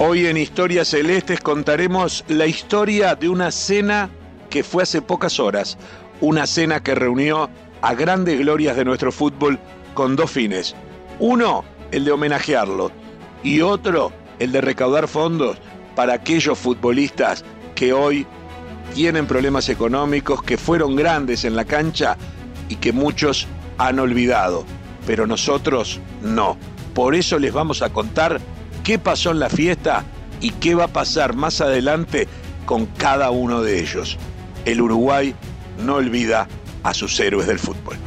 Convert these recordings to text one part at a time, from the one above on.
Hoy en Historias Celestes contaremos la historia de una cena que fue hace pocas horas, una cena que reunió a grandes glorias de nuestro fútbol con dos fines. Uno, el de homenajearlo, y otro, el de recaudar fondos para aquellos futbolistas que hoy tienen problemas económicos, que fueron grandes en la cancha y que muchos han olvidado, pero nosotros no. Por eso les vamos a contar qué pasó en la fiesta y qué va a pasar más adelante con cada uno de ellos. El Uruguay no olvida a sus héroes del fútbol.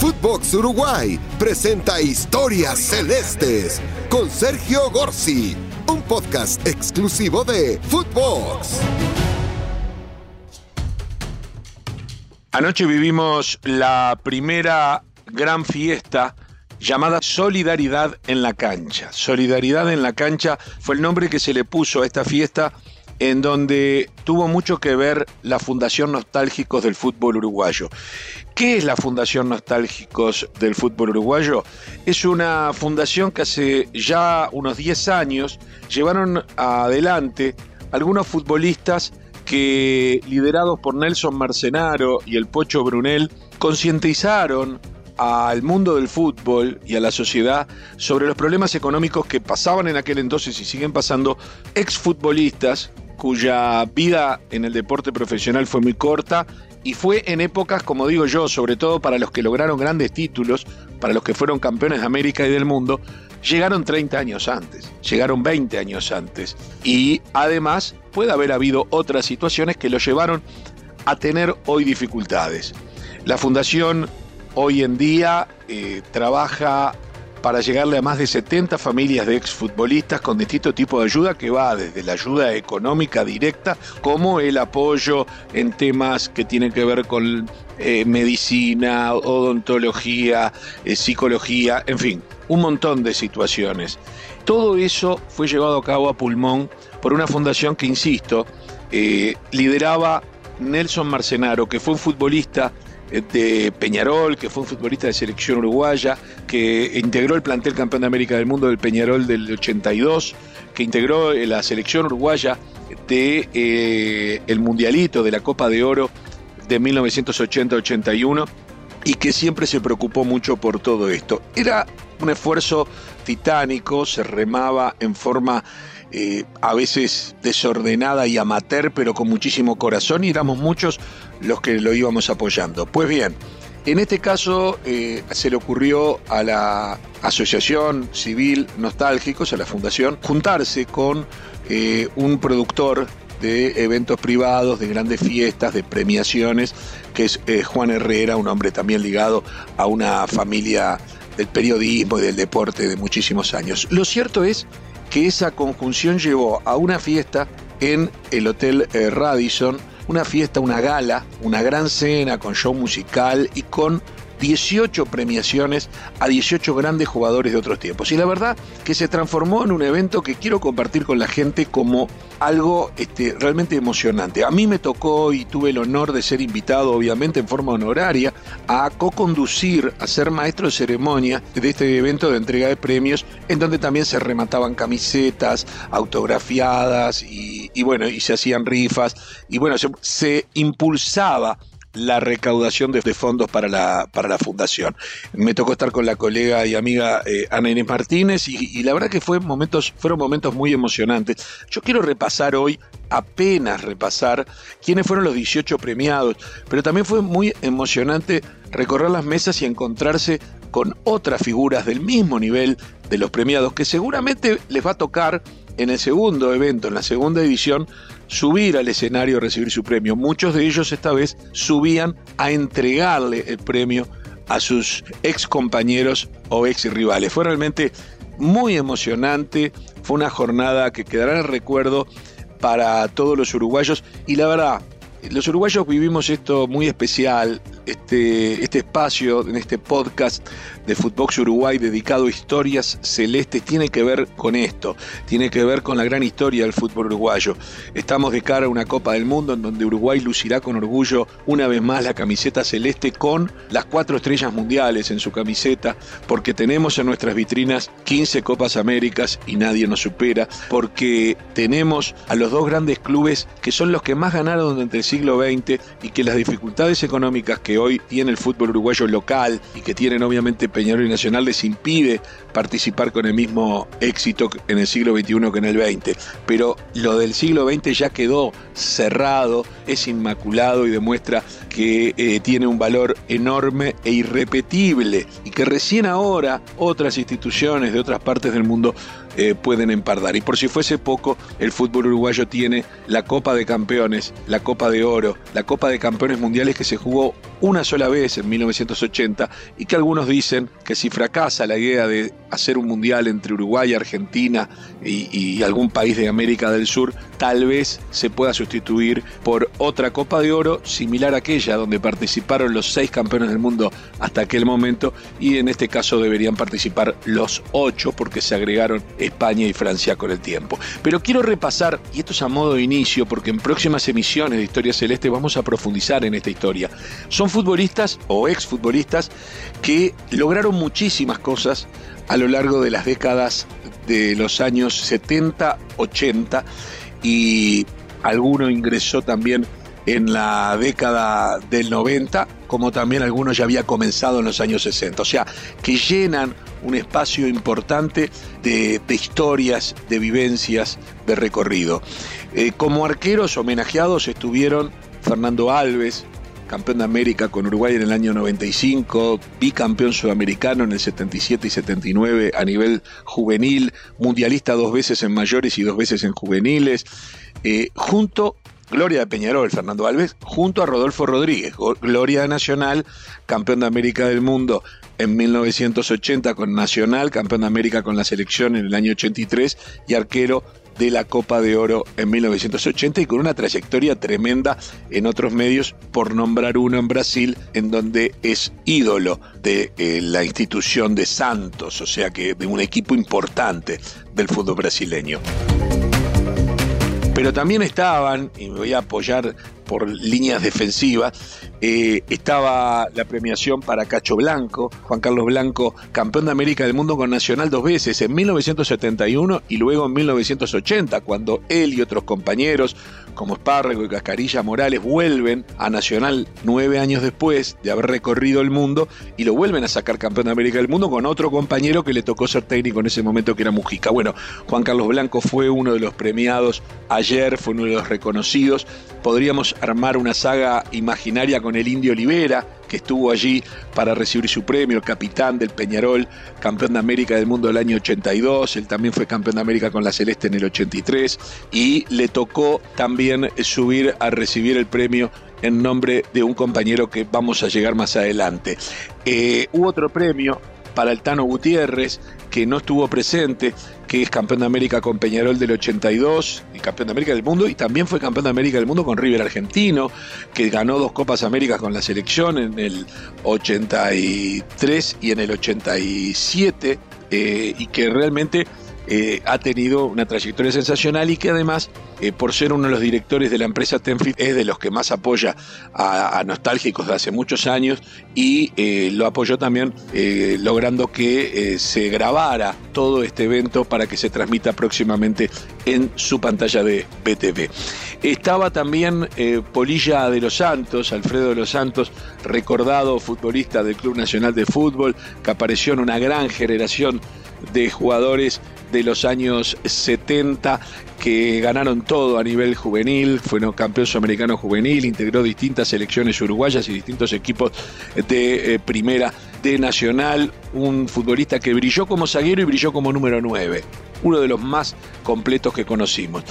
Footbox Uruguay presenta Historias Celestes con Sergio Gorsi, un podcast exclusivo de Footbox. Anoche vivimos la primera gran fiesta llamada Solidaridad en la cancha. Solidaridad en la cancha fue el nombre que se le puso a esta fiesta en donde tuvo mucho que ver la Fundación Nostálgicos del Fútbol Uruguayo. ¿Qué es la Fundación Nostálgicos del Fútbol Uruguayo? Es una fundación que hace ya unos 10 años llevaron adelante algunos futbolistas que, liderados por Nelson Marcenaro y el Pocho Brunel, concientizaron al mundo del fútbol y a la sociedad sobre los problemas económicos que pasaban en aquel entonces y siguen pasando exfutbolistas cuya vida en el deporte profesional fue muy corta y fue en épocas, como digo yo, sobre todo para los que lograron grandes títulos, para los que fueron campeones de América y del mundo, llegaron 30 años antes, llegaron 20 años antes. Y además puede haber habido otras situaciones que lo llevaron a tener hoy dificultades. La Fundación hoy en día eh, trabaja para llegarle a más de 70 familias de exfutbolistas con distinto tipo de ayuda que va desde la ayuda económica directa como el apoyo en temas que tienen que ver con eh, medicina, odontología, eh, psicología, en fin, un montón de situaciones. Todo eso fue llevado a cabo a pulmón por una fundación que, insisto, lideraba Nelson Marcenaro, que fue un futbolista de Peñarol, que fue un futbolista de selección uruguaya, que integró el plantel campeón de América del Mundo del Peñarol del 82, que integró la selección uruguaya de eh, el Mundialito de la Copa de Oro de 1980-81 y que siempre se preocupó mucho por todo esto. Era un esfuerzo titánico, se remaba en forma eh, a veces desordenada y amateur, pero con muchísimo corazón, y éramos muchos los que lo íbamos apoyando. Pues bien, en este caso eh, se le ocurrió a la Asociación Civil Nostálgicos, a la Fundación, juntarse con eh, un productor de eventos privados, de grandes fiestas, de premiaciones, que es Juan Herrera, un hombre también ligado a una familia del periodismo y del deporte de muchísimos años. Lo cierto es que esa conjunción llevó a una fiesta en el Hotel eh, Radisson, una fiesta, una gala, una gran cena con show musical y con 18 premiaciones a 18 grandes jugadores de otros tiempos. Y la verdad que se transformó en un evento que quiero compartir con la gente como algo este, realmente emocionante. A mí me tocó y tuve el honor de ser invitado, obviamente en forma honoraria, a co-conducir, a ser maestro de ceremonia de este evento de entrega de premios, en donde también se remataban camisetas autografiadas y, bueno, y se hacían rifas, y bueno, se impulsaba la recaudación de, fondos para la, para la fundación. Me tocó estar con la colega y amiga eh, Ana Inés Martínez y, la verdad que fue momentos, fueron momentos muy emocionantes. Yo quiero repasar hoy, apenas repasar, quiénes fueron los 18 premiados, pero también fue muy emocionante recorrer las mesas y encontrarse con otras figuras del mismo nivel de los premiados que seguramente les va a tocar en el segundo evento, en la segunda edición, subir al escenario a recibir su premio. Muchos de ellos esta vez subían a entregarle el premio a sus ex compañeros o ex rivales. Fue realmente muy emocionante, fue una jornada que quedará en recuerdo para todos los uruguayos y la verdad, los uruguayos vivimos esto muy especial, este, este espacio, en este podcast de Footbox Uruguay dedicado a historias celestes, tiene que ver con esto, tiene que ver con la gran historia del fútbol uruguayo. Estamos de cara a una Copa del Mundo en donde Uruguay lucirá con orgullo una vez más la camiseta celeste con las cuatro estrellas mundiales en su camiseta, porque tenemos en nuestras vitrinas 15 Copas Américas y nadie nos supera, porque tenemos a los dos grandes clubes que son los que más ganaron durante el siglo XX y que las dificultades económicas que hoy tiene el fútbol uruguayo local y que tienen obviamente Peñarol y Nacional les impide participar con el mismo éxito en el siglo XXI que en el XX. Pero lo del siglo XX ya quedó cerrado, es inmaculado y demuestra que eh, tiene un valor enorme e irrepetible y que recién ahora otras instituciones de otras partes del mundo eh, pueden empardar. Y por si fuese poco, el fútbol uruguayo tiene la Copa de Campeones, la Copa de Oro, la Copa de Campeones Mundiales que se jugó una sola vez en 1980 y que algunos dicen que si fracasa la idea de hacer un mundial entre Uruguay, Argentina y, algún país de América del Sur, tal vez se pueda sustituir por otra Copa de Oro similar a aquella donde participaron los seis campeones del mundo hasta aquel momento y en este caso deberían participar los ocho porque se agregaron España y Francia con el tiempo. Pero quiero repasar, y esto es a modo de inicio porque en próximas emisiones de Historia Celeste vamos a profundizar en esta historia. Son futbolistas o exfutbolistas que lograron muchísimas cosas a lo largo de las décadas de los años 70, 80 y alguno ingresó también en la década del 90, como también algunos ya había comenzado en los años 60. O sea, que llenan un espacio importante de, historias, de vivencias, de recorrido. Eh, como arqueros homenajeados estuvieron Fernando Alves, campeón de América con Uruguay en el año 95, bicampeón sudamericano en el 77 y 79 a nivel juvenil, mundialista dos veces en mayores y dos veces en juveniles, eh, junto Gloria de Peñarol, Fernando Alves, junto a Rodolfo Rodríguez, Gloria Nacional, campeón de América del Mundo en 1980 con Nacional, campeón de América con la selección en el año 83 y arquero de la Copa de Oro en 1980 y con una trayectoria tremenda en otros medios, por nombrar uno en Brasil, en donde es ídolo de eh, la institución de Santos, o sea que de un equipo importante del fútbol brasileño. Pero también estaban, y me voy a apoyar por líneas defensivas, eh, estaba la premiación para Cacho Blanco, Juan Carlos Blanco, campeón de América del Mundo con Nacional dos veces, en 1971 y luego en 1980, cuando él y otros compañeros como Espárrago y Cascarilla Morales vuelven a Nacional nueve años después de haber recorrido el mundo y lo vuelven a sacar campeón de América del Mundo con otro compañero que le tocó ser técnico en ese momento que era Mujica. Bueno, Juan Carlos Blanco fue uno de los premiados ayer, fue uno de los reconocidos. Podríamos armar una saga imaginaria con el Indio Olivera, que estuvo allí para recibir su premio, el capitán del Peñarol, campeón de América del mundo del año 82, él también fue campeón de América con la Celeste en el 83 y le tocó también subir a recibir el premio en nombre de un compañero que vamos a llegar más adelante. Eh, hubo otro premio para el Tano Gutiérrez, que no estuvo presente, que es campeón de América con Peñarol del 82 y campeón de América del mundo, y también fue campeón de América del mundo con River Argentino, que ganó dos Copas Américas con la selección en el 83 y en el 87, eh, y que realmente eh, ha tenido una trayectoria sensacional y que además, eh, por ser uno de los directores de la empresa Tenfield, es de los que más apoya a, nostálgicos de hace muchos años y eh, lo apoyó también logrando que se grabara todo este evento para que se transmita próximamente en su pantalla de BTV. Estaba también Polilla de los Santos, Alfredo de los Santos, recordado futbolista del Club Nacional de Fútbol, que apareció en una gran generación de jugadores de los años 70 que ganaron todo a nivel juvenil, fue campeón sudamericano juvenil, integró distintas selecciones uruguayas y distintos equipos de eh, primera de Nacional, un futbolista que brilló como zaguero y brilló como número 9, uno de los más completos que conocimos.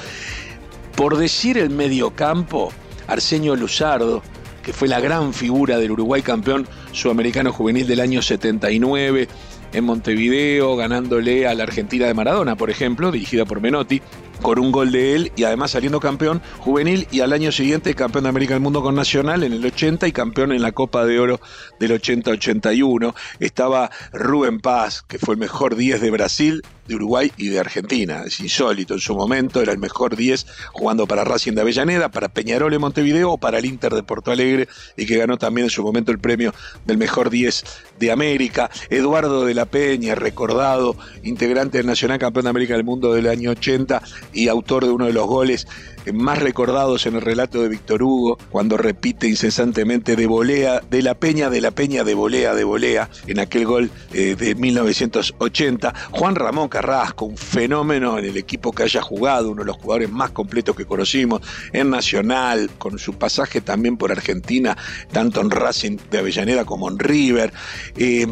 Por decir el mediocampo, Arsenio Luzardo, que fue la gran figura del Uruguay campeón sudamericano juvenil del año 79, en Montevideo, ganándole a la Argentina de Maradona, por ejemplo, dirigida por Menotti con un gol de él y además saliendo campeón juvenil y al año siguiente campeón de América del Mundo con Nacional en el 80 y campeón en la Copa de Oro del 80-81. Estaba Rubén Paz, que fue el mejor 10 de Brasil, de Uruguay y de Argentina. Es insólito en su momento, era el mejor 10 jugando para Racing de Avellaneda, para Peñarol en Montevideo o para el Inter de Porto Alegre y que ganó también en su momento el premio del mejor 10 de América. Eduardo de la Peña, recordado integrante del Nacional Campeón de América del Mundo del año 80 y autor de uno de los goles más recordados en el relato de Víctor Hugo, cuando repite incesantemente de volea, de la peña, de la peña, de volea, de volea, en aquel gol eh, de 1980. Juan Ramón Carrasco, un fenómeno en el equipo que haya jugado, uno de los jugadores más completos que conocimos, en Nacional, con su pasaje también por Argentina, tanto en Racing de Avellaneda como en River. Eh,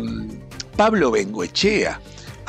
Pablo Bengoechea,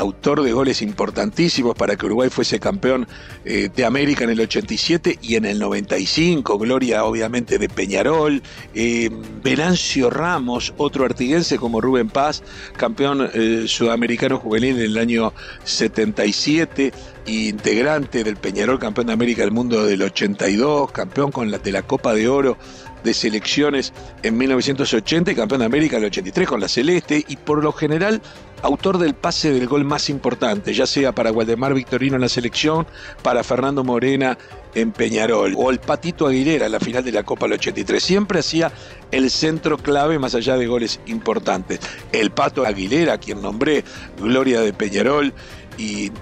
autor de goles importantísimos para que Uruguay fuese campeón eh, de América en el 87 y en el 95, gloria obviamente de Peñarol, eh, Venancio Ramos, otro artiguense como Rubén Paz, campeón eh, sudamericano juvenil en el año 77, integrante del Peñarol, campeón de América del Mundo del 82, campeón con la, de la Copa de Oro de selecciones en 1980 y campeón de América en el 83 con la Celeste y por lo general autor del pase del gol más importante, ya sea para Waldemar Victorino en la selección, para Fernando Morena en Peñarol o el Patito Aguilera en la final de la Copa del 83. Siempre hacía el centro clave más allá de goles importantes. El Pato Aguilera, quien nombré, Gloria de Peñarol y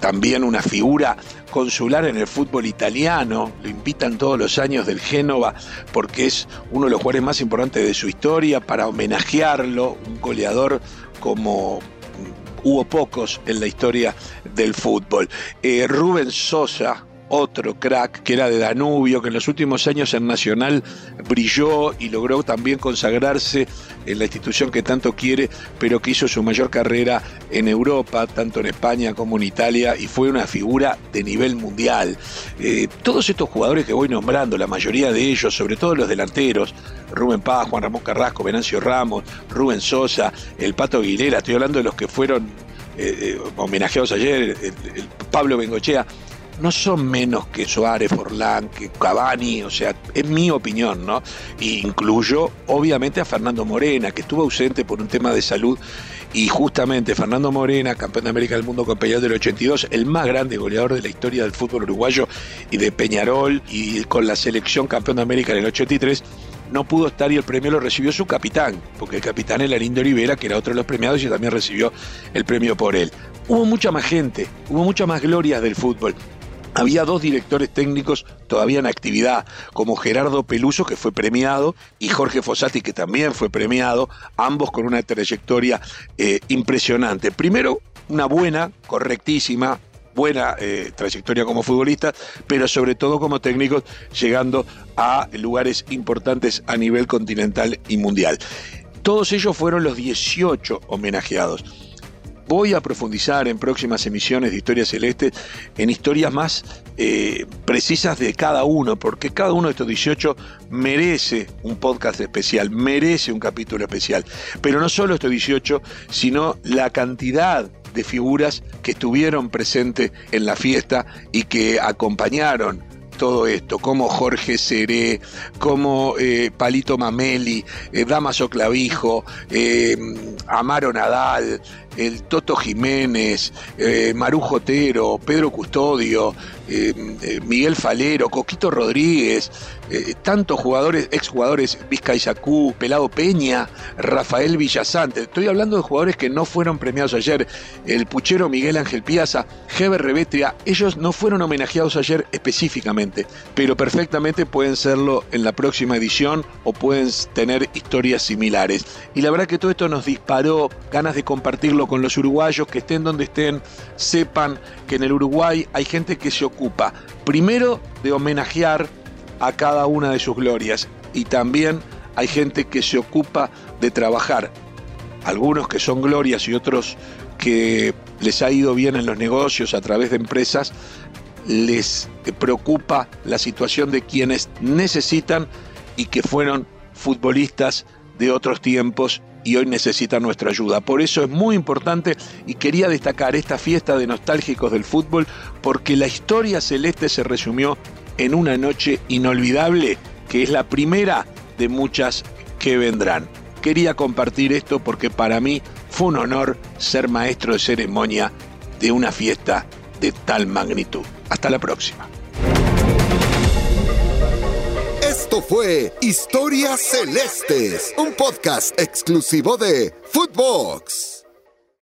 también una figura consular en el fútbol italiano, lo invitan todos los años del Génova porque es uno de los jugadores más importantes de su historia, para homenajearlo, un goleador como hubo pocos en la historia del fútbol. Eh, Rubén Sosa, otro crack que era de Danubio, que en los últimos años en Nacional brilló y logró también consagrarse en la institución que tanto quiere, pero que hizo su mayor carrera en Europa, tanto en España como en Italia, y fue una figura de nivel mundial. Eh, todos estos jugadores que voy nombrando, la mayoría de ellos, sobre todo los delanteros, Rubén Paz, Juan Ramón Carrasco, Venancio Ramos, Rubén Sosa, el Pato Aguilera, estoy hablando de los que fueron eh, eh, homenajeados ayer, el Pablo Bengochea, no son menos que Suárez, Forlán, que Cavani, o sea, es mi opinión, ¿no? incluyo, obviamente, a Fernando Morena, que estuvo ausente por un tema de salud, y justamente Fernando Morena, campeón de América del Mundo con Peñarol del 82, el más grande goleador de la historia del fútbol uruguayo y de Peñarol, y con la selección campeón de América en el 83, no pudo estar y el premio lo recibió su capitán, porque el capitán era Lindo Olivera, que era otro de los premiados y también recibió el premio por él. Hubo mucha más gente, hubo mucha más gloria del fútbol. Había dos directores técnicos todavía en actividad, como Gerardo Peluso, que fue premiado, y Jorge Fossati, que también fue premiado, ambos con una trayectoria eh, impresionante. Primero, una buena, correctísima, buena eh, trayectoria como futbolista, pero sobre todo como técnicos, llegando a lugares importantes a nivel continental y mundial. Todos ellos fueron los 18 homenajeados. Voy a profundizar en próximas emisiones de Historia Celeste en historias más eh, precisas de cada uno, porque cada uno de estos 18 merece un podcast especial, merece un capítulo especial. Pero no solo estos 18, sino la cantidad de figuras que estuvieron presentes en la fiesta y que acompañaron todo esto, como Jorge Seré, como eh, Palito Mameli, eh, Damaso Clavijo, eh, Amaro Nadal, el Toto Jiménez, Marujo Otero, Pedro Custodio, Miguel Falero, Coquito Rodríguez, tantos jugadores, exjugadores, Vizca Isacú, Pelado Peña, Rafael Villasante. Estoy hablando de jugadores que no fueron premiados ayer. El puchero Miguel Ángel Piazza, Heber Revetria, ellos no fueron homenajeados ayer específicamente pero perfectamente pueden serlo en la próxima edición o pueden tener historias similares. Y la verdad que todo esto nos disparó ganas de compartirlo con los uruguayos, que estén donde estén, sepan que en el Uruguay hay gente que se ocupa, primero, de homenajear a cada una de sus glorias y también hay gente que se ocupa de trabajar, algunos que son glorias y otros que les ha ido bien en los negocios a través de empresas, les preocupa la situación de quienes necesitan y que fueron futbolistas de otros tiempos y hoy necesitan nuestra ayuda. Por eso es muy importante y quería destacar esta fiesta de nostálgicos del fútbol porque la historia celeste se resumió en una noche inolvidable que es la primera de muchas que vendrán. Quería compartir esto porque para mí fue un honor ser maestro de ceremonia de una fiesta de tal magnitud. Hasta la próxima. Esto fue Historias Celestes, un podcast exclusivo de Footbox.